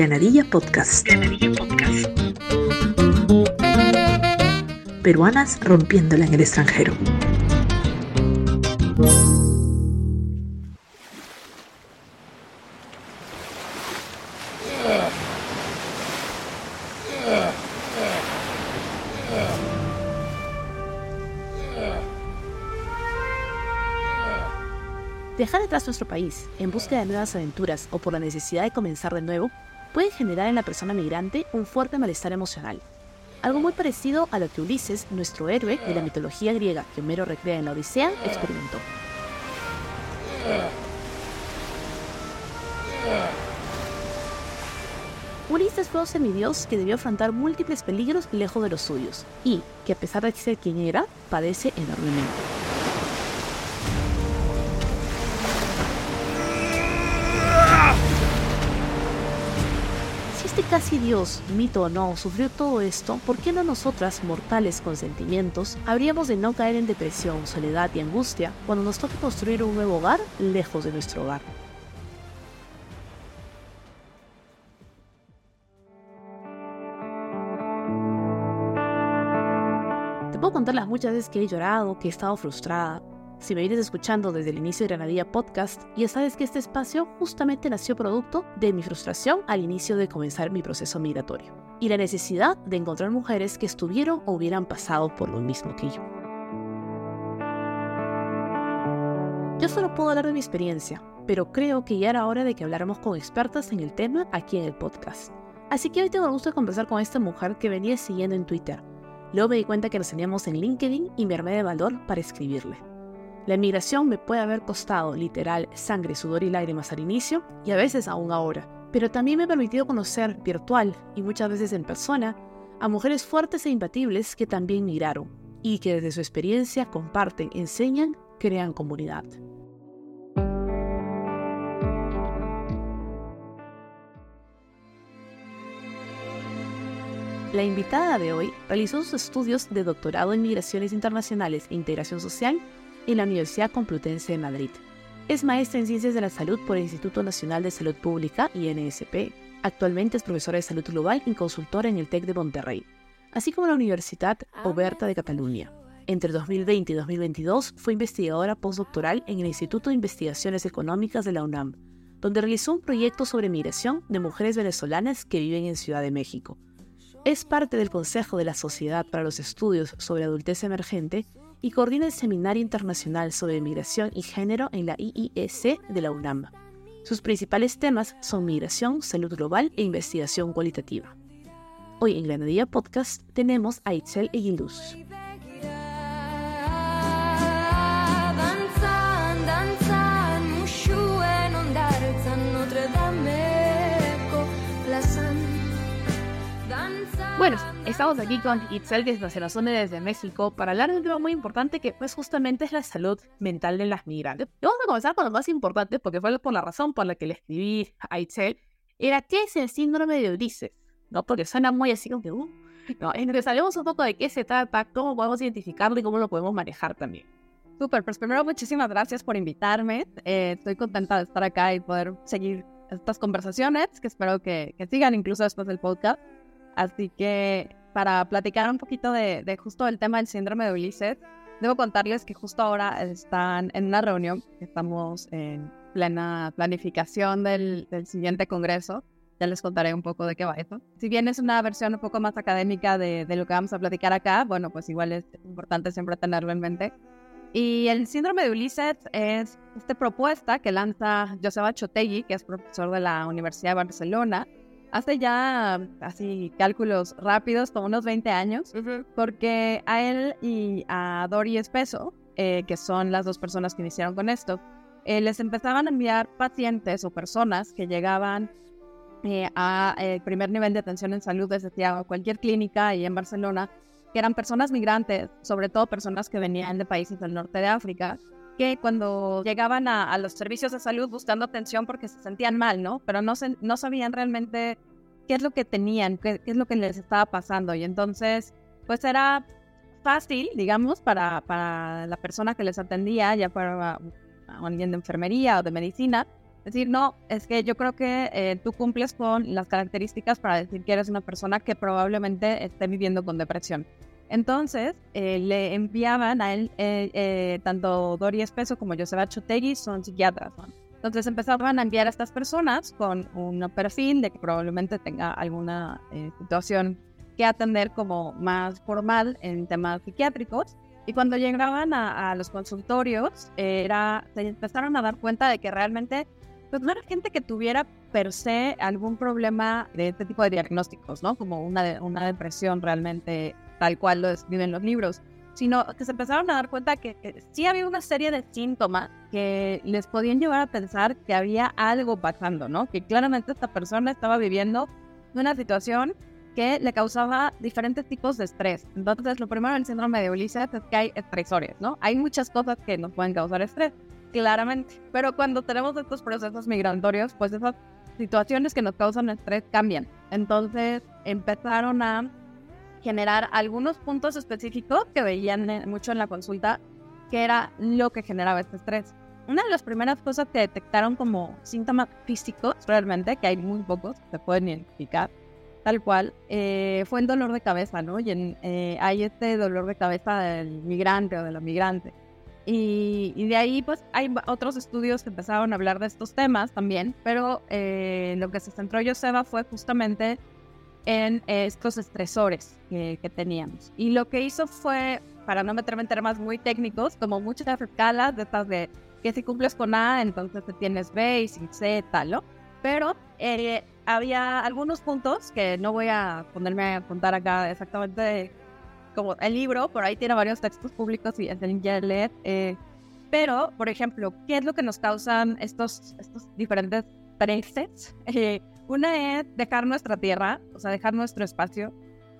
Granadilla Podcast. Granadilla Podcast. Peruanas rompiéndola en el extranjero. Dejar detrás nuestro país en busca de nuevas aventuras o por la necesidad de comenzar de nuevo puede generar en la persona migrante un fuerte malestar emocional. Algo muy parecido a lo que Ulises, nuestro héroe de la mitología griega que Homero recrea en la Odisea, experimentó. Ulises fue un semidios que debió afrontar múltiples peligros lejos de los suyos y que a pesar de ser quien era, padece enormemente. Este casi Dios, mito o no, sufrió todo esto, ¿por qué no nosotras, mortales con sentimientos, habríamos de no caer en depresión, soledad y angustia cuando nos toque construir un nuevo hogar lejos de nuestro hogar? Te puedo contar las muchas veces que he llorado, que he estado frustrada, si me vienes escuchando desde el inicio de Granadilla Podcast, ya sabes que este espacio justamente nació producto de mi frustración al inicio de comenzar mi proceso migratorio y la necesidad de encontrar mujeres que estuvieron o hubieran pasado por lo mismo que yo. Yo solo puedo hablar de mi experiencia, pero creo que ya era hora de que habláramos con expertas en el tema aquí en el podcast. Así que hoy tengo el gusto de conversar con esta mujer que venía siguiendo en Twitter. Luego me di cuenta que nos teníamos en LinkedIn y me armé de valor para escribirle. La emigración me puede haber costado literal sangre, sudor y lágrimas al inicio y a veces aún ahora, pero también me ha permitido conocer virtual y muchas veces en persona a mujeres fuertes e imbatibles que también migraron y que desde su experiencia comparten, enseñan, crean comunidad. La invitada de hoy realizó sus estudios de doctorado en Migraciones Internacionales e Integración Social en la Universidad Complutense de Madrid. Es maestra en Ciencias de la Salud por el Instituto Nacional de Salud Pública, INSP. Actualmente es profesora de Salud Global y consultora en el TEC de Monterrey, así como en la Universidad Oberta de Cataluña. Entre 2020 y 2022 fue investigadora postdoctoral en el Instituto de Investigaciones Económicas de la UNAM, donde realizó un proyecto sobre migración de mujeres venezolanas que viven en Ciudad de México. Es parte del Consejo de la Sociedad para los Estudios sobre Adultez Emergente y coordina el Seminario Internacional sobre Migración y Género en la IIEC de la UNAM. Sus principales temas son migración, salud global e investigación cualitativa. Hoy en Granadilla Podcast tenemos a Itzel Eguiluz. Estamos aquí con Itzel, que se nos une desde México, para hablar de un tema muy importante que pues justamente es la salud mental de las migrantes. Y vamos a comenzar con lo más importante, porque fue por la razón por la que le escribí a Itzel, era qué es el síndrome de Ulises, ¿no? Porque suena muy así como que, uh, no, entonces hablemos un poco de qué se trata, cómo podemos identificarlo y cómo lo podemos manejar también. Súper, pues primero muchísimas gracias por invitarme. Eh, estoy contenta de estar acá y poder seguir estas conversaciones, que espero que, que sigan incluso después del podcast. Así que para platicar un poquito de, justo el tema del síndrome de Ulises, debo contarles que justo ahora están en una reunión, estamos en plena planificación del, siguiente congreso. Ya les contaré un poco de qué va eso. Si bien es una versión un poco más académica de, lo que vamos a platicar acá, bueno, pues igual es importante siempre tenerlo en mente. Y el síndrome de Ulises es esta propuesta que lanza Joseba Chotegui, que es profesor de la Universidad de Barcelona, hace ya así cálculos rápidos, como unos 20 años, porque a él y a Dori Espeso, eh, que son las dos personas que iniciaron con esto, eh, les empezaban a enviar pacientes o personas que llegaban eh, a el primer nivel de atención en salud, desde cualquier clínica y en Barcelona, que eran personas migrantes, sobre todo personas que venían de países del norte de África, que cuando llegaban a, los servicios de salud buscando atención porque se sentían mal, ¿no? Pero no, no sabían realmente qué es lo que tenían, qué, es lo que les estaba pasando. Y entonces, pues era fácil, digamos, para, para la persona que les atendía, ya fuera alguien de enfermería o de medicina, Decir, no, es que yo creo que eh, tú cumples con las características para decir que eres una persona que probablemente esté viviendo con depresión. Entonces, eh, le enviaban a él, eh, tanto Dori Espeso como Joseba Chotegui son psiquiatras. Entonces empezaban a enviar a estas personas con un perfil de que probablemente tenga alguna situación que atender como más formal en temas psiquiátricos. Y cuando llegaban a, a los consultorios, era, se empezaron a dar cuenta de que realmente pues no era gente que tuviera per se algún problema de este tipo de diagnósticos, ¿no? Como una, una depresión realmente tal cual lo describen los libros, sino que se empezaron a dar cuenta que, que, sí había una serie de síntomas que les podían llevar a pensar que había algo pasando, ¿no? Que claramente esta persona estaba viviendo una situación que le causaba diferentes tipos de estrés. Entonces, lo primero del síndrome de Ulises es que hay estresores, ¿no? Hay muchas cosas que nos pueden causar estrés claramente. Pero cuando tenemos estos procesos migratorios, pues esas situaciones que nos causan estrés cambian. Entonces empezaron a generar algunos puntos específicos que veían mucho en la consulta, que era lo que generaba este estrés. Una de las primeras cosas que detectaron como síntomas físicos, realmente, que hay muy pocos, se pueden identificar, tal cual, eh, fue el dolor de cabeza, ¿no? Y eh, hay este dolor de cabeza del migrante o de la migrante. Y, de ahí, pues, hay otros estudios que empezaron a hablar de estos temas también, pero eh, lo que se centró Joseba fue justamente en estos estresores que, teníamos. Y lo que hizo fue, para no meterme en temas muy técnicos, como muchas escalas de estas de que si cumples con A, entonces te tienes B y sin C, tal, ¿no? Pero eh, había algunos puntos que no voy a ponerme a contar acá exactamente como el libro, por ahí tiene varios textos públicos y es el leer. Eh, pero, por ejemplo, ¿qué es lo que nos causan estos, estos diferentes estreses? Eh, una es dejar nuestra tierra, o sea, dejar nuestro espacio.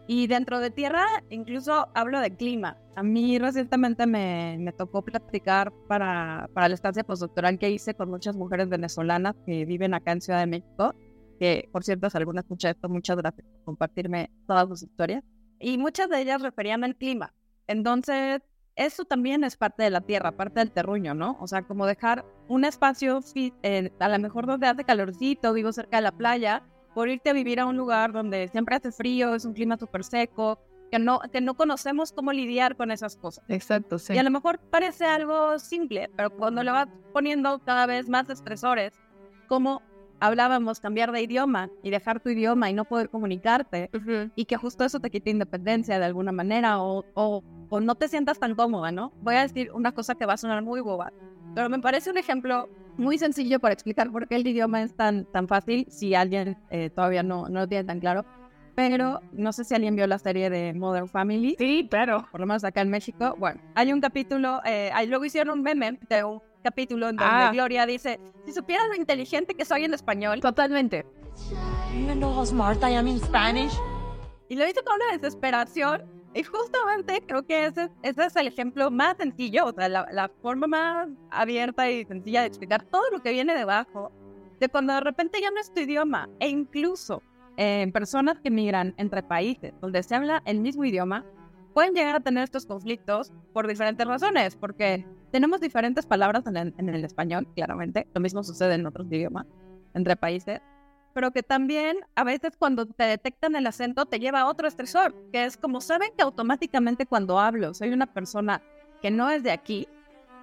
Y dentro de tierra, incluso hablo de clima. A mí recientemente me, me tocó platicar para, para la estancia postdoctoral que hice con muchas mujeres venezolanas que viven acá en Ciudad de México. Que, por cierto, si alguna escucha esto, muchas gracias por compartirme todas sus historias y muchas de ellas referían al clima. Entonces, eso también es parte de la tierra, parte del terruño, ¿no? O sea, como dejar un espacio, eh, a lo mejor donde hace calorcito, vivo cerca de la playa, por irte a vivir a un lugar donde siempre hace frío, es un clima súper seco, que no, que no conocemos cómo lidiar con esas cosas. Exacto, sí. Y a lo mejor parece algo simple, pero cuando le vas poniendo cada vez más estresores, como hablábamos cambiar de idioma y dejar tu idioma y no poder comunicarte y que justo eso te quite independencia de alguna manera o, o, o, no te sientas tan cómoda, ¿no? Voy a decir una cosa que va a sonar muy boba, pero me parece un ejemplo muy sencillo para explicar por qué el idioma es tan, tan fácil si alguien eh, todavía no, no lo tiene tan claro. Pero no sé si alguien vio la serie de Modern Family. Sí, pero por lo menos acá en México. Bueno, hay un capítulo, eh, luego hicieron un meme de un capítulo en donde ah. Gloria dice, si supieran lo inteligente que soy en español. Totalmente. Y lo hizo con una desesperación. Y justamente creo que ese, ese es el ejemplo más sencillo, o sea, la, la, forma más abierta y sencilla de explicar todo lo que viene debajo de cuando de repente ya no es tu idioma. E incluso en eh, personas que migran entre países donde se habla el mismo idioma, pueden llegar a tener estos conflictos por diferentes razones, porque tenemos diferentes palabras en el, español, claramente, lo mismo sucede en otros idiomas, entre países, pero que también a veces cuando te detectan el acento te lleva a otro estresor, que es como saben que automáticamente cuando hablo soy una persona que no es de aquí,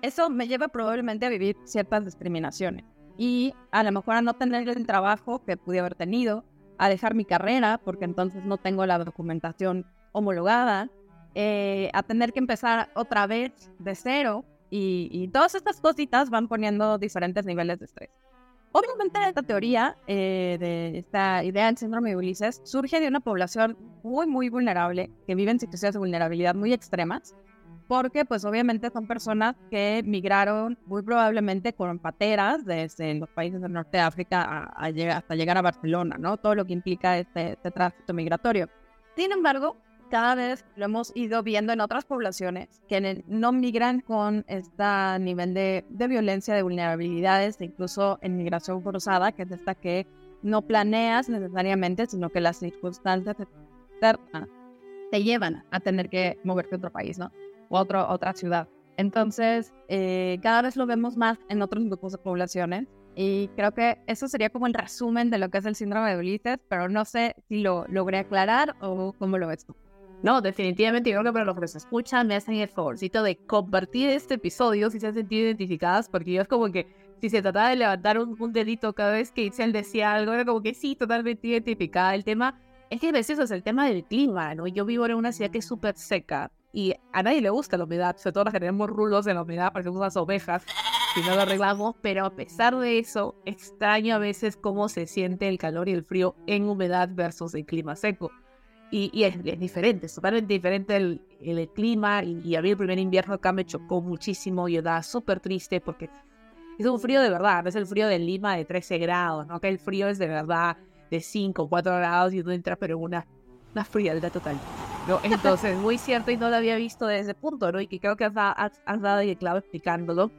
eso me lleva probablemente a vivir ciertas discriminaciones. Y a lo mejor a no tener el trabajo que pude haber tenido, a dejar mi carrera porque entonces no tengo la documentación homologada, eh, a tener que empezar otra vez de cero y, todas estas cositas van poniendo diferentes niveles de estrés. Obviamente esta teoría eh, de esta idea del síndrome de Ulises surge de una población muy muy vulnerable que vive en situaciones de vulnerabilidad muy extremas porque pues obviamente son personas que migraron muy probablemente con pateras desde los países del norte de África hasta llegar a Barcelona, ¿no? Todo lo que implica este, este tránsito migratorio. Sin embargo, cada vez lo hemos ido viendo en otras poblaciones que no migran con este nivel de, violencia, de vulnerabilidades, incluso en migración forzada, que es esta que no planeas necesariamente, sino que las circunstancias externas te llevan a tener que moverte a otro país, ¿no? O a otra ciudad. Entonces, eh, cada vez lo vemos más en otros grupos de poblaciones y creo que eso sería como el resumen de lo que es el síndrome de Ulises, pero no sé si lo logré aclarar o cómo lo ves tú. No, definitivamente yo creo que para los que nos escuchan me hacen el favorcito de compartir este episodio si se han sentido identificadas, porque yo es como que si se trataba de levantar un, dedito cada vez que Itzel decía algo, era como que sí, totalmente identificada. El tema es que a veces es el tema del clima, ¿no? Yo vivo en una ciudad que es súper seca y a nadie le gusta la humedad, sobre todo los que tenemos rulos de la humedad, parecemos unas ovejas si no lo arreglamos, pero a pesar de eso, extraño a veces cómo se siente el calor y el frío en humedad versus el clima seco. Y, es, diferente, es totalmente diferente el, el, clima. Y, a mí el primer invierno acá me chocó muchísimo y estaba súper triste porque es un frío de verdad, no es el frío de Lima de 13 grados, ¿no? Que el frío es de verdad de 5, 4 grados y tú entras pero una, una frialdad total. ¿no? Entonces, muy cierto y no lo había visto desde ese punto, ¿no? Y que creo que has, has, dado el clavo explicándolo.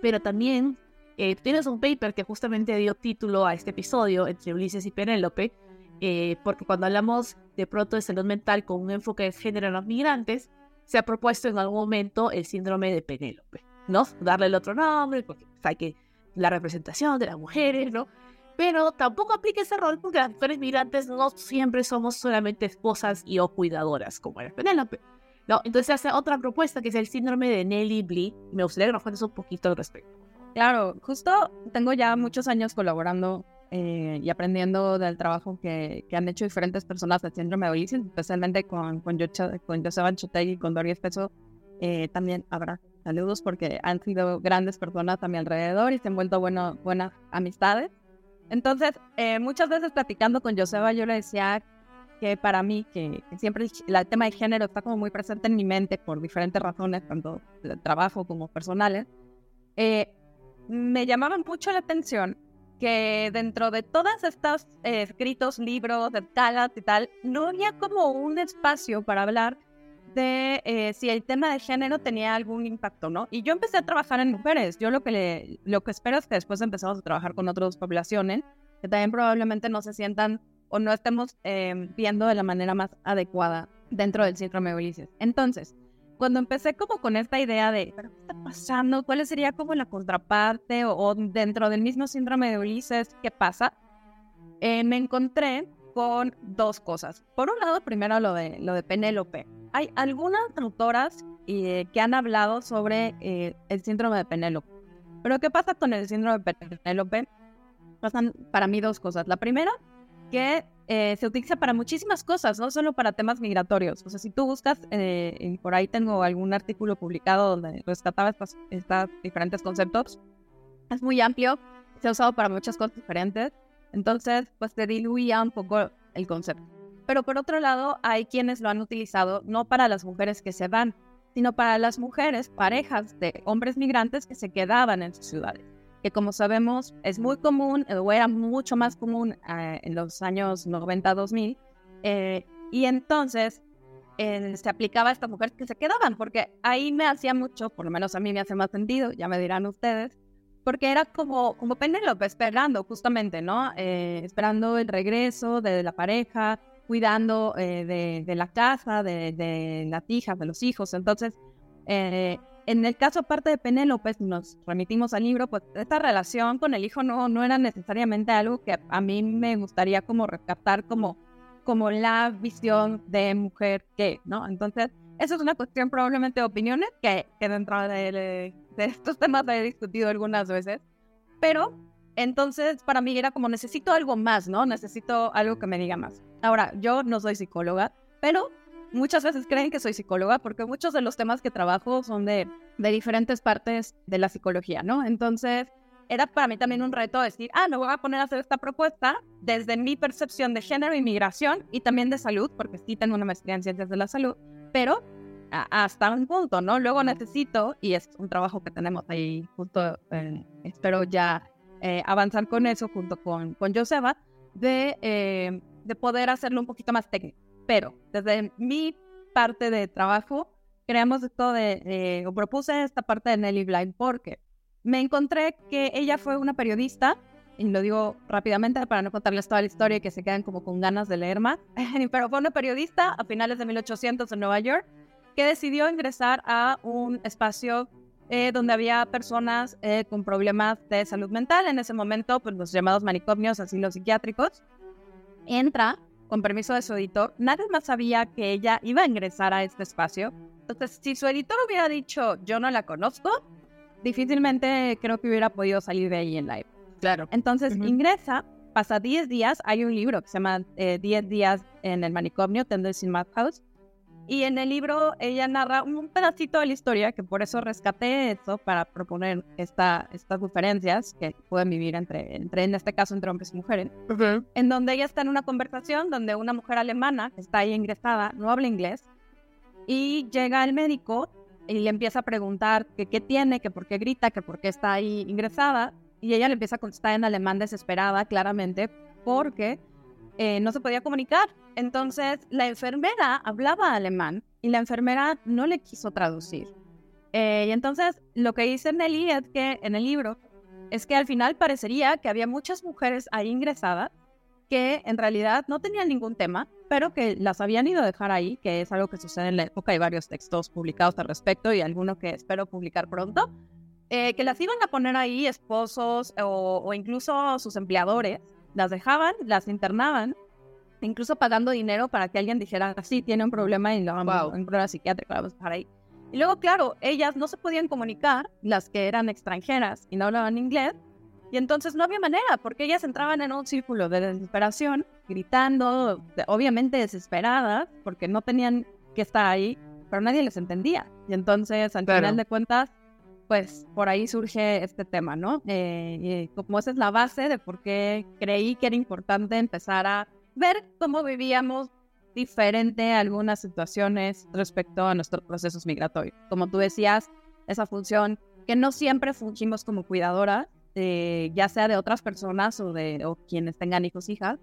Pero también eh, tienes un paper que justamente dio título a este episodio entre Ulises y Penélope, eh, porque cuando hablamos de pronto de salud mental con un enfoque de género en los migrantes, se ha propuesto en algún momento el síndrome de Penélope, ¿no? Darle el otro nombre, porque hay que la representación de las mujeres, ¿no? Pero tampoco aplica ese rol porque las mujeres migrantes no siempre somos solamente esposas y o cuidadoras, como era Penélope. No, entonces hace otra propuesta que es el síndrome de Nelly Blee. Me gustaría que nos cuentes un poquito al respecto. Claro, justo tengo ya muchos años colaborando eh, y aprendiendo del trabajo que, que, han hecho diferentes personas del síndrome de Ulises, especialmente con, con, con Joseba y con Doria Espeso. Eh, también habrá saludos porque han sido grandes personas a mi alrededor y se han vuelto bueno, buenas amistades. Entonces, eh, muchas veces platicando con Joseba, yo le decía que para mí, que, siempre el tema de género está como muy presente en mi mente por diferentes razones, tanto de trabajo como personales, eh, me llamaban mucho la atención que dentro de todas estas eh, escritos, libros, tagas y tal, no había como un espacio para hablar de eh, si el tema de género tenía algún impacto, ¿no? Y yo empecé a trabajar en mujeres. Yo lo que, lo que espero es que después empezamos a trabajar con otras poblaciones que también probablemente no se sientan o no estemos eh, viendo de la manera más adecuada dentro del síndrome de Ulises. Entonces, cuando empecé como con esta idea de, ¿pero qué está pasando? ¿Cuál sería como la contraparte o, dentro del mismo síndrome de Ulises, qué pasa? Eh, me encontré con dos cosas. Por un lado, primero lo de, lo de Penélope. Hay algunas autoras eh, que han hablado sobre el síndrome de Penélope. Pero ¿qué pasa con el síndrome de Penélope? Pasan para mí dos cosas. La primera que eh, se utiliza para muchísimas cosas, no solo para temas migratorios. O sea, si tú buscas, eh, por ahí tengo algún artículo publicado donde rescataba estos diferentes conceptos, es muy amplio, se ha usado para muchas cosas diferentes, entonces pues te diluía un poco el concepto. Pero por otro lado, hay quienes lo han utilizado no para las mujeres que se van, sino para las mujeres, parejas de hombres migrantes que se quedaban en sus ciudades que como sabemos es muy común, o era mucho más común eh, en los años 90-2000, eh, y entonces eh, se aplicaba a estas mujeres que se quedaban, porque ahí me hacía mucho, por lo menos a mí me hace más sentido, ya me dirán ustedes, porque era como, como Penélope, esperando justamente, ¿no? esperando el regreso de la pareja, cuidando de, de, la casa, de, de, las hijas, de los hijos, entonces en el caso aparte de Penélope, si nos remitimos al libro, pues esta relación con el hijo no, no era necesariamente algo que a mí me gustaría como rescatar como, como la visión de mujer que, ¿no? Entonces, eso es una cuestión probablemente de opiniones que, que dentro de, de, estos temas he discutido algunas veces, pero entonces para mí era como necesito algo más, ¿no? Necesito algo que me diga más. Ahora, yo no soy psicóloga, pero muchas veces creen que soy psicóloga porque muchos de los temas que trabajo son de, diferentes partes de la psicología, ¿no? Entonces, era para mí también un reto decir, ah, me voy a poner a hacer esta propuesta desde mi percepción de género y migración y también de salud, porque sí tengo una maestría en ciencias de la salud, pero hasta un punto, ¿no? Luego necesito, y es un trabajo que tenemos ahí justo, eh, espero ya eh, avanzar con eso junto con, con Joseba, de, eh, de poder hacerlo un poquito más técnico. Pero desde mi parte de trabajo, creamos esto de, eh, o propuse esta parte de Nelly Blind porque me encontré que ella fue una periodista, y lo digo rápidamente para no contarles toda la historia y que se quedan como con ganas de leer más, pero fue una periodista a finales de 1800 en Nueva York que decidió ingresar a un espacio eh, donde había personas eh, con problemas de salud mental. En ese momento, pues los llamados manicomios, asilos psiquiátricos. Entra con permiso de su editor. Nadie más sabía que ella iba a ingresar a este espacio. Entonces, si su editor hubiera dicho, yo no la conozco, difícilmente creo que hubiera podido salir de ahí en live. Claro. Entonces, ingresa, pasa 10 días. Hay un libro que se llama 10 eh, días en el manicomio, Tenders in Madhouse y en el libro ella narra un pedacito de la historia, que por eso rescaté eso para proponer esta, estas diferencias que pueden vivir entre, entre, en este caso, entre hombres y mujeres. En donde ella está en una conversación donde una mujer alemana que está ahí ingresada, no habla inglés, y llega el médico y le empieza a preguntar que qué tiene, que por qué grita, que por qué está ahí ingresada. Y ella le empieza a contestar en alemán desesperada, claramente, porque eh, no se podía comunicar. Entonces la enfermera hablaba alemán y la enfermera no le quiso traducir. Eh, y entonces lo que dice Nelly en el libro es que al final parecería que había muchas mujeres ahí ingresadas que en realidad no tenían ningún tema, pero que las habían ido a dejar ahí, que es algo que sucede en la época. Hay varios textos publicados al respecto y alguno que espero publicar pronto, eh, que las iban a poner ahí esposos o incluso sus empleadores las dejaban, las internaban, incluso pagando dinero para que alguien dijera, sí, tiene un problema y lo vamos un problema psiquiátrico, vamos a dejar ahí. Y luego, claro, ellas no se podían comunicar, las que eran extranjeras y no hablaban inglés, y entonces no había manera, porque ellas entraban en un círculo de desesperación, gritando, obviamente desesperadas, porque no tenían que estar ahí, pero nadie les entendía. Y entonces, al final de cuentas, pues por ahí surge este tema, ¿no? Eh, como esa es la base de por qué creí que era importante empezar a ver cómo vivíamos diferente algunas situaciones respecto a nuestros procesos migratorios. Como tú decías, esa función que no siempre fungimos como cuidadora, eh, ya sea de otras personas o de quienes tengan hijos, hijas,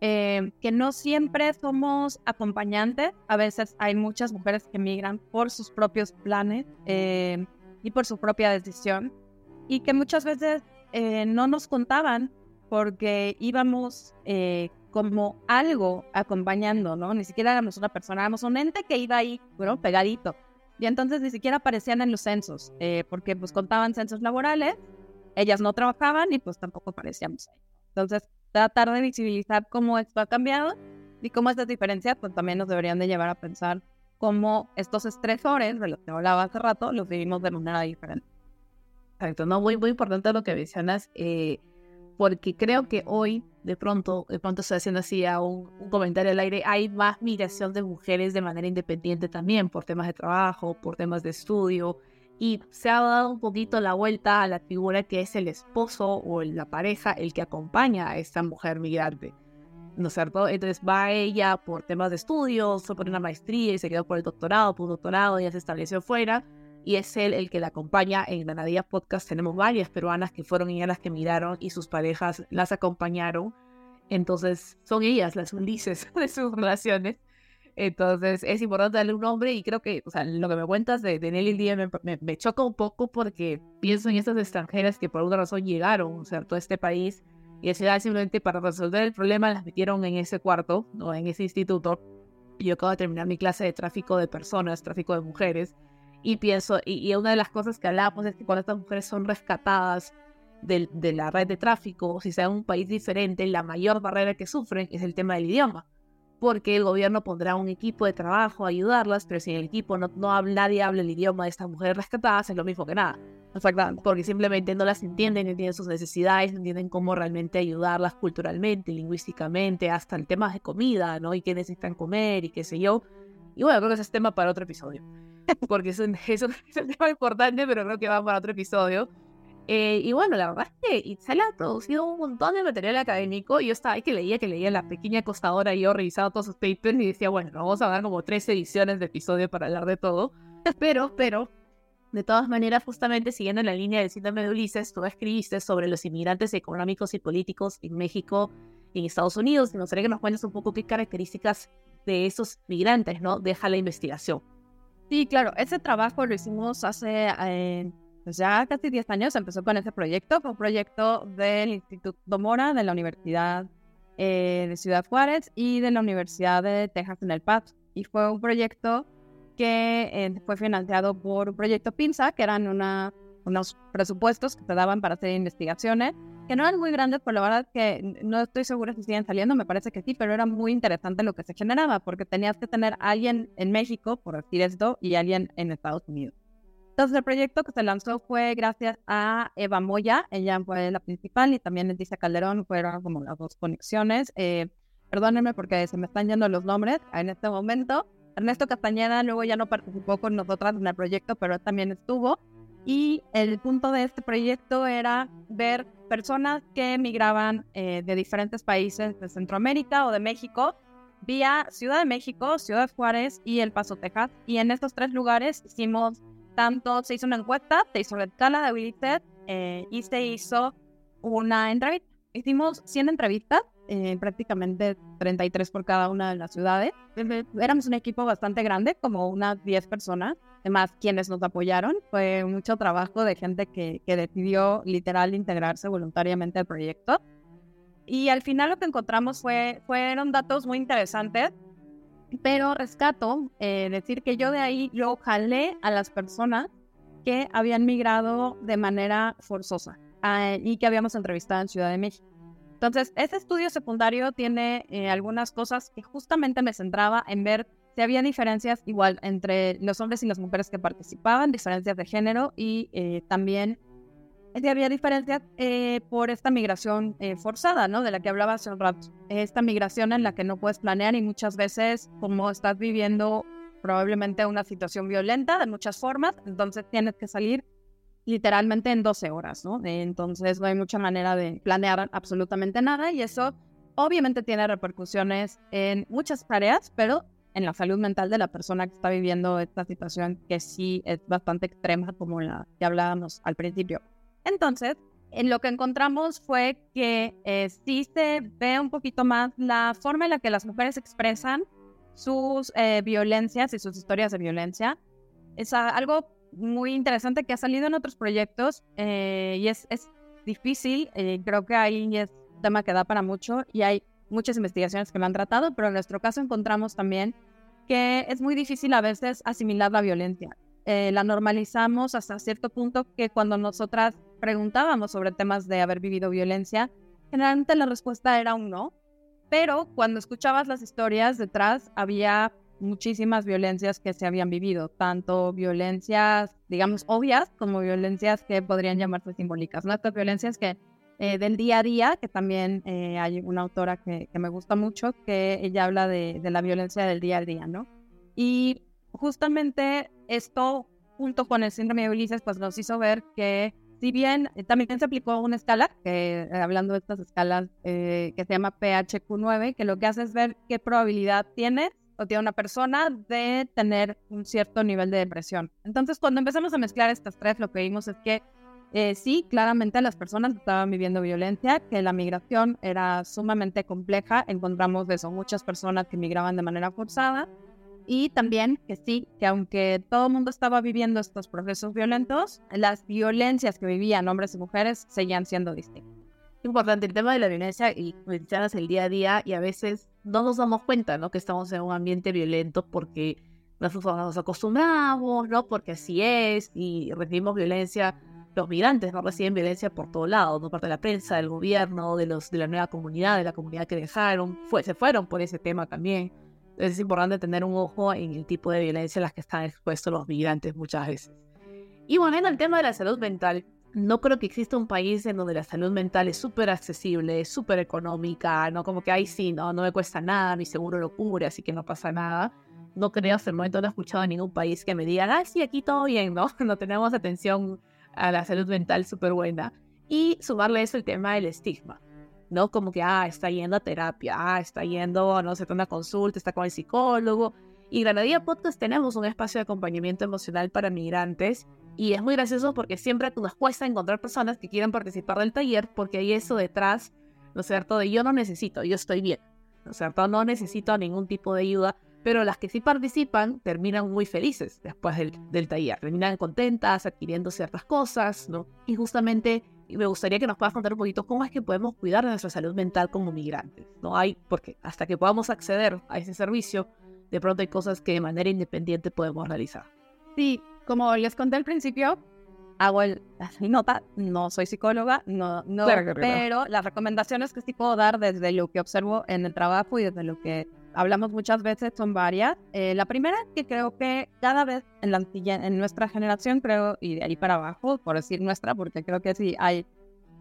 eh, que no siempre somos acompañantes. A veces hay muchas mujeres que migran por sus propios planes y por su propia decisión y que muchas veces eh, no nos contaban porque íbamos eh, como algo acompañando, ¿no? Ni siquiera éramos una persona, éramos un ente que iba ahí, bueno, pegadito. Y entonces ni siquiera aparecían en los censos, eh, porque pues contaban censos laborales, ellas no trabajaban y pues tampoco aparecíamos ahí. Entonces, tratar de visibilizar cómo esto ha cambiado y cómo estas diferencias pues también nos deberían de llevar a pensar cómo estos estresores de los que hablaba hace rato los vivimos de manera diferente. Exacto, no, muy, muy importante lo que mencionas, eh, porque creo que hoy, de pronto, de pronto estoy haciendo así un, un, comentario al aire, hay más migración de mujeres de manera independiente también, por temas de trabajo, por temas de estudio, y se ha dado un poquito la vuelta a la figura que es el esposo o la pareja el que acompaña a esta mujer migrante. ¿No es cierto? Entonces va ella por temas de estudios, fue por una maestría y se quedó por el doctorado, por un doctorado, ya se estableció fuera y es él el que la acompaña en Granadilla Podcast. Tenemos varias peruanas que fueron ellas las que miraron y sus parejas las acompañaron. Entonces son ellas las Ulises de sus relaciones. Entonces es importante darle un nombre y creo que, o sea, lo que me cuentas de, de Nelly Díaz me, me, choca un poco porque pienso en estas extranjeras que por alguna razón llegaron, ¿cierto? A este país y esa simplemente para resolver el problema las metieron en ese cuarto o en ese instituto. Y yo acabo de terminar mi clase de tráfico de personas, tráfico de mujeres. Y pienso, y, una de las cosas que hablábamos es que cuando estas mujeres son rescatadas de, de la red de tráfico, si sea en un país diferente, la mayor barrera que sufren es el tema del idioma porque el gobierno pondrá un equipo de trabajo a ayudarlas, pero si el equipo no, no habla, nadie habla el idioma de estas mujeres rescatadas, es lo mismo que nada. Exactamente. Porque simplemente no las entienden, no entienden sus necesidades, no entienden cómo realmente ayudarlas culturalmente, lingüísticamente, hasta el tema de comida, ¿no? Y qué necesitan comer y qué sé yo. Y bueno, creo que ese es tema para otro episodio. Porque es un, es un tema importante, pero creo que va para otro episodio. Eh, y bueno, la verdad es que Itzel ha producido un montón de material académico. Y yo estaba ahí que leía, que leía la pequeña costadora y yo revisaba todos sus papers y decía, bueno, vamos a dar como tres ediciones de episodio para hablar de todo. Pero, pero, de todas maneras, justamente siguiendo la línea del síndrome de Ulises, tú escribiste sobre los inmigrantes económicos y políticos en México y en Estados Unidos. Me gustaría que nos cuentes un poco qué características de esos migrantes, ¿no? Deja la investigación. Sí, claro, ese trabajo lo hicimos hace eh, pues ya casi 10 años empezó con ese proyecto. Fue un proyecto del Instituto Mora, de la Universidad eh, de Ciudad Juárez y de la Universidad de Texas en El Paso. Y fue un proyecto que eh, fue financiado por Proyecto PINSA, que eran una, unos presupuestos que te daban para hacer investigaciones, que no eran muy grandes, pero la verdad que no estoy segura si siguen saliendo, me parece que sí, pero era muy interesante lo que se generaba, porque tenías que tener alguien en México, por decir esto, y alguien en Estados Unidos. Entonces el proyecto que se lanzó fue gracias a Eva Moya, ella fue la principal y también Leticia Calderón fueron como las dos conexiones. Eh, perdónenme porque se me están yendo los nombres en este momento. Ernesto Castañeda luego ya no participó con nosotras en el proyecto, pero también estuvo. Y el punto de este proyecto era ver personas que emigraban eh, de diferentes países de Centroamérica o de México vía Ciudad de México, Ciudad Juárez y El Paso, Texas. Y en estos tres lugares hicimos tanto se hizo una encuesta, se hizo la escala de habilidad eh, y se hizo una entrevista. Hicimos 100 entrevistas, eh, prácticamente 33 por cada una de las ciudades. Éramos un equipo bastante grande, como unas 10 personas. Además, quienes nos apoyaron, fue mucho trabajo de gente que, que decidió literal integrarse voluntariamente al proyecto. Y al final lo que encontramos fue, fueron datos muy interesantes pero rescato eh, decir que yo de ahí yo jalé a las personas que habían migrado de manera forzosa ah, y que habíamos entrevistado en Ciudad de México. Entonces, ese estudio secundario tiene eh, algunas cosas que justamente me centraba en ver si había diferencias igual entre los hombres y las mujeres que participaban, diferencias de género y eh, también había diferencias eh, por esta migración eh, forzada, ¿no? De la que hablaba hace un rato. Esta migración en la que no puedes planear y muchas veces, como estás viviendo probablemente una situación violenta de muchas formas, entonces tienes que salir literalmente en 12 horas, ¿no? Entonces no hay mucha manera de planear absolutamente nada y eso obviamente tiene repercusiones en muchas tareas, pero en la salud mental de la persona que está viviendo esta situación que sí es bastante extrema como la que hablábamos al principio. Entonces, en lo que encontramos fue que eh, sí se ve un poquito más la forma en la que las mujeres expresan sus eh, violencias y sus historias de violencia. Es algo muy interesante que ha salido en otros proyectos eh, y es, es difícil. creo que ahí es un tema que da para mucho y hay muchas investigaciones que lo han tratado, pero en nuestro caso encontramos también que es muy difícil a veces asimilar la violencia. la normalizamos hasta cierto punto que cuando nosotras preguntábamos sobre temas de haber vivido violencia, generalmente la respuesta era un no, pero cuando escuchabas las historias detrás había muchísimas violencias que se habían vivido, tanto violencias, digamos, obvias como violencias que podrían llamarse simbólicas, ¿no? Estas violencias que eh, del día a día, que también eh, hay una autora que, que, me gusta mucho, que ella habla de, de la violencia del día a día, ¿no? Y justamente esto, junto con el síndrome de Ulises, pues nos hizo ver que si bien eh, también se aplicó una escala, que, eh, hablando de estas escalas, eh, que se llama PHQ9, que lo que hace es ver qué probabilidad tiene o tiene una persona de tener un cierto nivel de depresión. Entonces, cuando empezamos a mezclar estas tres, lo que vimos es que sí, claramente las personas estaban viviendo violencia, que la migración era sumamente compleja, encontramos eso, muchas personas que migraban de manera forzada, y también que sí, que aunque todo el mundo estaba viviendo estos procesos violentos, las violencias que vivían hombres y mujeres seguían siendo distintas. Importante el tema de la violencia y mencionas el día a día y a veces no nos damos cuenta, ¿no? Que estamos en un ambiente violento porque nos acostumbramos, ¿no? Porque así es y recibimos violencia. Los migrantes no reciben violencia por todos lados, ¿no? Parte de la prensa, del gobierno, de los de la nueva comunidad, de la comunidad que dejaron, fue, se fueron por ese tema también es importante tener un ojo en el tipo de violencia a las que están expuestos los migrantes muchas veces. Y bueno, en el tema de la salud mental, no creo que exista un país en donde la salud mental es súper accesible, súper económica, no como que ahí sí, no, no me cuesta nada, mi seguro lo cubre, así que no pasa nada. No creo, hasta el momento no he escuchado en ningún país que me digan, ah, sí, aquí todo bien, ¿no? No tenemos atención a la salud mental súper buena. Y sumarle eso el tema del estigma. ¿no? Como que, ah, está yendo a terapia, ah, está yendo, no sé, a una consulta, está con el psicólogo. Y Granadilla Podcast tenemos un espacio de acompañamiento emocional para migrantes y es muy gracioso porque siempre nos cuesta encontrar personas que quieran participar del taller porque hay eso detrás, ¿no es cierto? De yo no necesito, yo estoy bien, ¿no es cierto? No necesito ningún tipo de ayuda, pero las que sí participan terminan muy felices después del, del taller, terminan contentas, adquiriendo ciertas cosas, ¿no? Y justamente me gustaría que nos puedas contar un poquito cómo es que podemos cuidar de nuestra salud mental como migrantes. No hay, porque hasta que podamos acceder a ese servicio, de pronto hay cosas que de manera independiente podemos realizar. Sí, como les conté al principio, hago el, mi nota, no soy psicóloga, no, no, pero las recomendaciones que sí puedo dar desde lo que observo en el trabajo y desde lo que hablamos muchas veces son varias. Eh, la primera que creo que cada vez en, la, en nuestra generación, creo, y de ahí para abajo, por decir nuestra, porque creo que sí hay,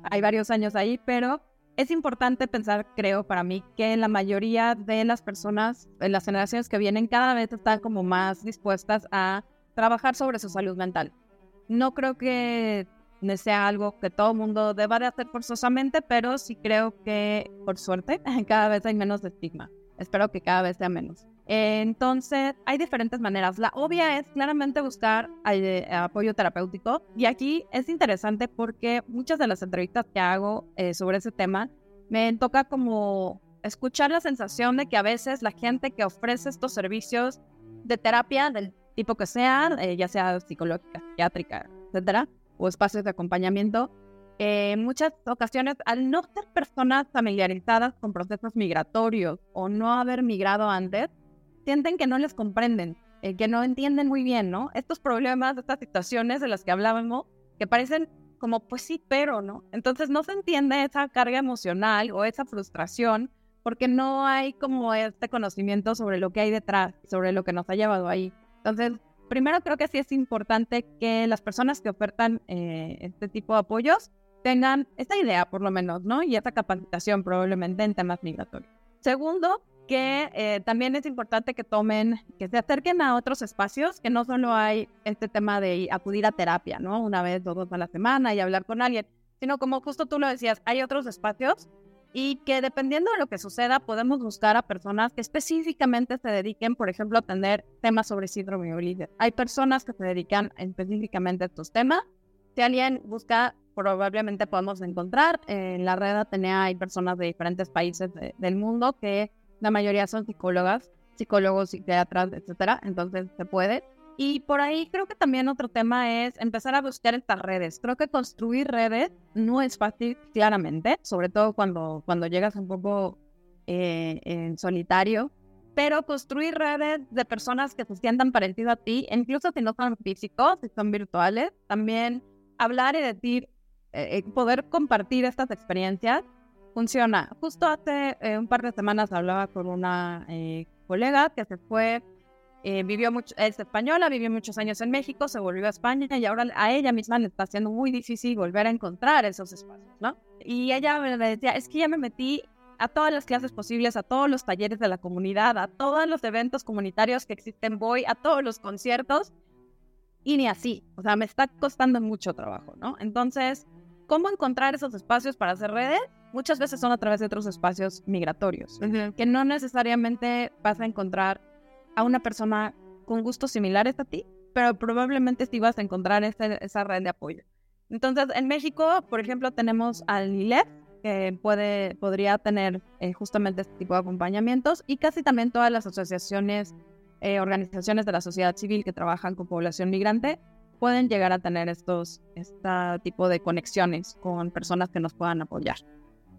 hay varios años ahí, pero es importante pensar, creo, para mí, que la mayoría de las personas, en las generaciones que vienen, cada vez están como más dispuestas a trabajar sobre su salud mental. No creo que sea algo que todo el mundo deba de hacer forzosamente, pero sí creo que, por suerte, cada vez hay menos estigma. Espero que cada vez sea menos. Entonces, hay diferentes maneras. La obvia es claramente buscar eh, apoyo terapéutico. Y aquí es interesante porque muchas de las entrevistas que hago eh, sobre ese tema me toca como escuchar la sensación de que a veces la gente que ofrece estos servicios de terapia del tipo que sea, eh, ya sea psicológica, psiquiátrica, etcétera, o espacios de acompañamiento, en muchas ocasiones, al no ser personas familiarizadas con procesos migratorios o no haber migrado antes, sienten que no les comprenden, eh, que no entienden muy bien, ¿no? Estos problemas, estas situaciones de las que hablábamos, que parecen como, pues sí, pero, ¿no? Entonces no se entiende esa carga emocional o esa frustración porque no hay como este conocimiento sobre lo que hay detrás, sobre lo que nos ha llevado ahí. Entonces, primero creo que sí es importante que las personas que ofertan eh, este tipo de apoyos tengan esta idea, por lo menos, ¿no? Y esta capacitación probablemente en temas migratorios. Segundo, que eh, también es importante que tomen, que se acerquen a otros espacios, que no solo hay este tema de acudir a terapia, ¿no? Una vez o dos a la semana y hablar con alguien, sino como justo tú lo decías, hay otros espacios y que dependiendo de lo que suceda, podemos buscar a personas que específicamente se dediquen, por ejemplo, a tener temas sobre síndrome de Ulises. Hay personas que se dedican específicamente a estos temas. Si alguien busca, probablemente podemos encontrar. En la red Atenea hay personas de diferentes países del mundo que la mayoría son psicólogas, psicólogos, psiquiatras, etcétera, entonces se puede. Y por ahí creo que también otro tema es empezar a buscar estas redes. Creo que construir redes no es fácil, claramente, sobre todo cuando, cuando llegas un poco eh, en solitario, pero construir redes de personas que se sientan parecidas a ti, incluso si no son físicos, si son virtuales, también hablar y decir, eh, eh, poder compartir estas experiencias funciona. Justo hace eh, un par de semanas hablaba con una eh, colega que se fue, eh, vivió mucho, es española, vivió muchos años en México, se volvió a España y ahora a ella misma le está haciendo muy difícil volver a encontrar esos espacios, ¿no? Y ella me decía, es que ya me metí a todas las clases posibles, a todos los talleres de la comunidad, a todos los eventos comunitarios que existen, voy a todos los conciertos y ni así, o sea, me está costando mucho trabajo, ¿no? Entonces, ¿cómo encontrar esos espacios para hacer redes? muchas veces son a través de otros espacios migratorios, que no necesariamente vas a encontrar a una persona con gustos similares a ti, pero probablemente sí vas a encontrar esa red de apoyo. Entonces, en México, por ejemplo, tenemos al ILEF, que puede, podría tener eh, justamente este tipo de acompañamientos, y casi también todas las asociaciones, eh, organizaciones de la sociedad civil que trabajan con población migrante, pueden llegar a tener estos, este tipo de conexiones con personas que nos puedan apoyar.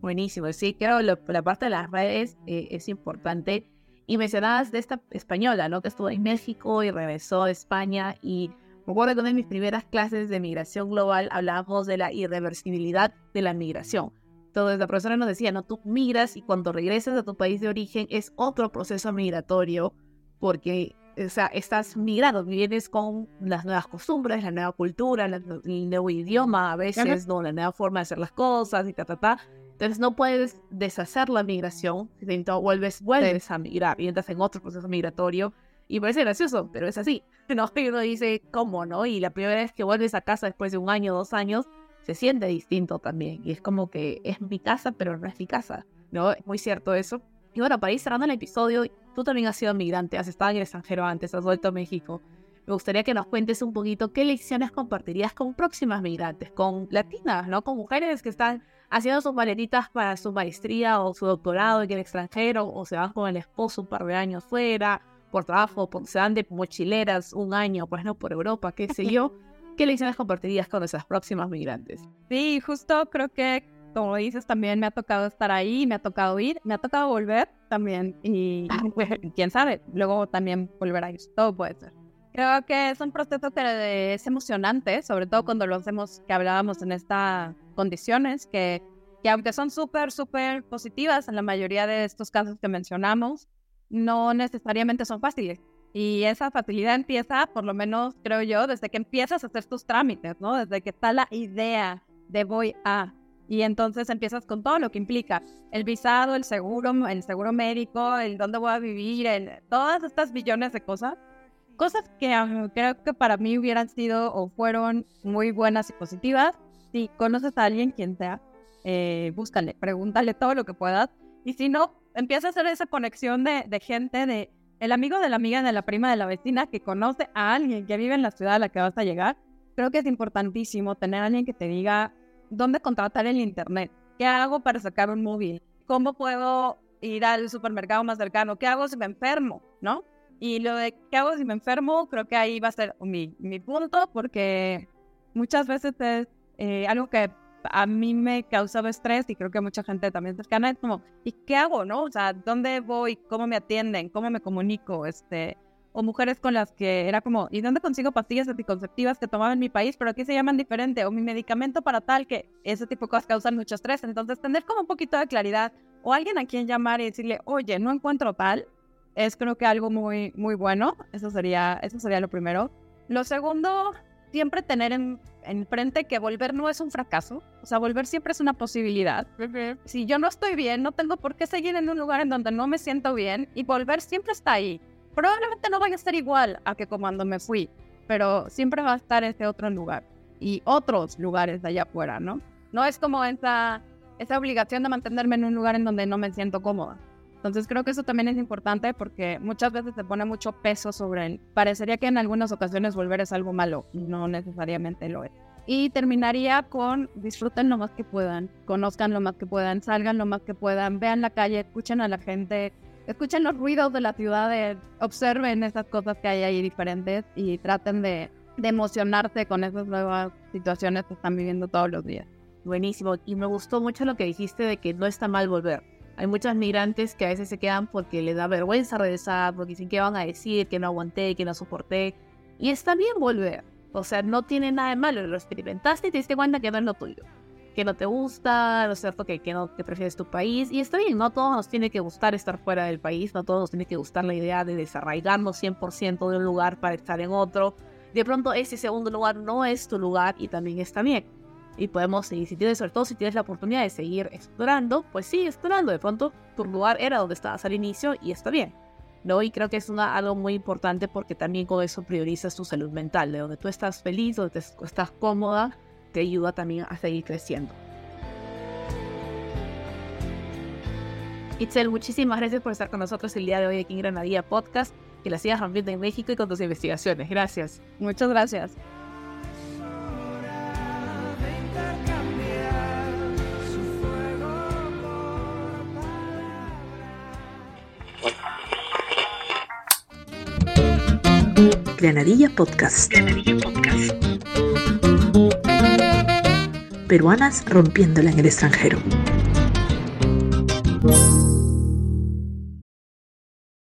Buenísimo, sí, creo que la parte de las redes eh, es importante. Y mencionabas de esta española, ¿no? Que estuvo en México y regresó a España. Y me acuerdo que una de mis primeras clases de migración global hablábamos de la irreversibilidad de la migración. Entonces la profesora nos decía, no, tú migras y cuando regresas a tu país de origen es otro proceso migratorio porque o sea, estás migrando, vienes con las nuevas costumbres, la nueva cultura, el nuevo idioma a veces, ¿no? la nueva forma de hacer las cosas y ta, ta, ta. Entonces no puedes deshacer la migración, si vuelves, vuelves a migrar y entras en otro proceso migratorio. Y parece gracioso, pero es así. ¿no? Y uno dice, ¿cómo no? Y la primera vez que vuelves a casa después de un año, dos años, se siente distinto también. Y es como que es mi casa, pero no es mi casa. ¿No? Es muy cierto eso. Y bueno, para ir cerrando el episodio, tú también has sido migrante, has estado en el extranjero antes, has vuelto a México. Me gustaría que nos cuentes un poquito qué lecciones compartirías con próximas migrantes, con latinas, ¿no? Con mujeres que están haciendo sus maletitas para su maestría o su doctorado en el extranjero, o se van con el esposo un par de años fuera, por trabajo, por, se van de mochileras un año, pues no, por Europa, qué sé yo. ¿Qué lecciones compartirías con esas próximas migrantes? Sí, justo creo que como dices, también me ha tocado estar ahí, me ha tocado ir, me ha tocado volver también. Y quién sabe, luego también volver a ir. Todo puede ser. Creo que es un proceso que es emocionante, sobre todo cuando lo hacemos, que hablábamos en estas condiciones, que, que aunque son súper, súper positivas en la mayoría de estos casos que mencionamos, no necesariamente son fáciles. Y esa facilidad empieza, por lo menos creo yo, desde que empiezas a hacer tus trámites, ¿no? Desde que está la idea de voy a. Y entonces empiezas con todo lo que implica el visado, el seguro, el seguro médico, el dónde voy a vivir, el, todas estas billones de cosas. Cosas que ah, creo que para mí hubieran sido o fueron muy buenas y positivas. Si conoces a alguien, quien sea, eh, búscale, pregúntale todo lo que puedas. Y si no, empieza a hacer esa conexión de, de gente, de el amigo de la amiga de la prima de la vecina que conoce a alguien que vive en la ciudad a la que vas a llegar. Creo que es importantísimo tener a alguien que te diga dónde contratar el internet, qué hago para sacar un móvil, cómo puedo ir al supermercado más cercano, qué hago si me enfermo, ¿no? Y lo de qué hago si me enfermo, creo que ahí va a ser mi, mi punto, porque muchas veces es eh, algo que a mí me causaba estrés y creo que mucha gente también cercana es como, ¿y qué hago, no? O sea, ¿dónde voy? ¿Cómo me atienden? ¿Cómo me comunico? Este, o mujeres con las que era como, ¿y dónde consigo pastillas anticonceptivas que tomaba en mi país, pero aquí se llaman diferente? O mi medicamento para tal, que ese tipo de cosas causan mucho estrés. Entonces, tener como un poquito de claridad o alguien a quien llamar y decirle, oye, no encuentro tal, es creo que algo muy, muy bueno. Eso sería, eso sería lo primero. Lo segundo, siempre tener en, en, frente que volver no es un fracaso, o sea, volver siempre es una posibilidad. Si yo no estoy bien, no tengo por qué seguir en un lugar en donde no me siento bien y volver siempre está ahí. Probablemente no vaya a ser igual a que cuando me fui, pero siempre va a estar ese otro lugar y otros lugares de allá afuera, ¿no? No es como esa, esa obligación de mantenerme en un lugar en donde no me siento cómoda. Entonces creo que eso también es importante porque muchas veces se pone mucho peso sobre él. Parecería que en algunas ocasiones volver es algo malo, no necesariamente lo es. Y terminaría con disfruten lo más que puedan, conozcan lo más que puedan, salgan lo más que puedan, vean la calle, escuchen a la gente, escuchen los ruidos de la ciudad, observen esas cosas que hay ahí diferentes y traten de, de emocionarse con esas nuevas situaciones que están viviendo todos los días. Buenísimo, y me gustó mucho lo que dijiste de que no está mal volver hay muchos migrantes que a veces se quedan porque les da vergüenza regresar, porque dicen que van a decir, que no aguanté, que no soporté. Y está bien volver. O sea, no tiene nada de malo. Lo experimentaste y te diste cuenta que no es lo tuyo. Que no te gusta, ¿no es cierto? Que, que no te prefieres tu país. Y está bien, no todos nos tiene que gustar estar fuera del país. No todos nos tiene que gustar la idea de desarraigarnos 100% de un lugar para estar en otro. De pronto ese segundo lugar no es tu lugar y también está bien y podemos seguir, si tienes, sobre todo si tienes la oportunidad de seguir explorando, pues sigue explorando. De pronto tu lugar era donde estabas al inicio y está bien. ¿no? Y creo que es una, algo muy importante porque también con eso priorizas tu salud mental, de donde tú estás feliz, donde estás cómoda, te ayuda también a seguir creciendo. Itzel, muchísimas gracias por estar con nosotros el día de hoy aquí en Granadilla Podcast. Que la sigas rompiendo en México y con tus investigaciones. Gracias. Muchas gracias. Granadilla Podcast. Granadilla Podcast. Peruanas rompiéndola en el extranjero.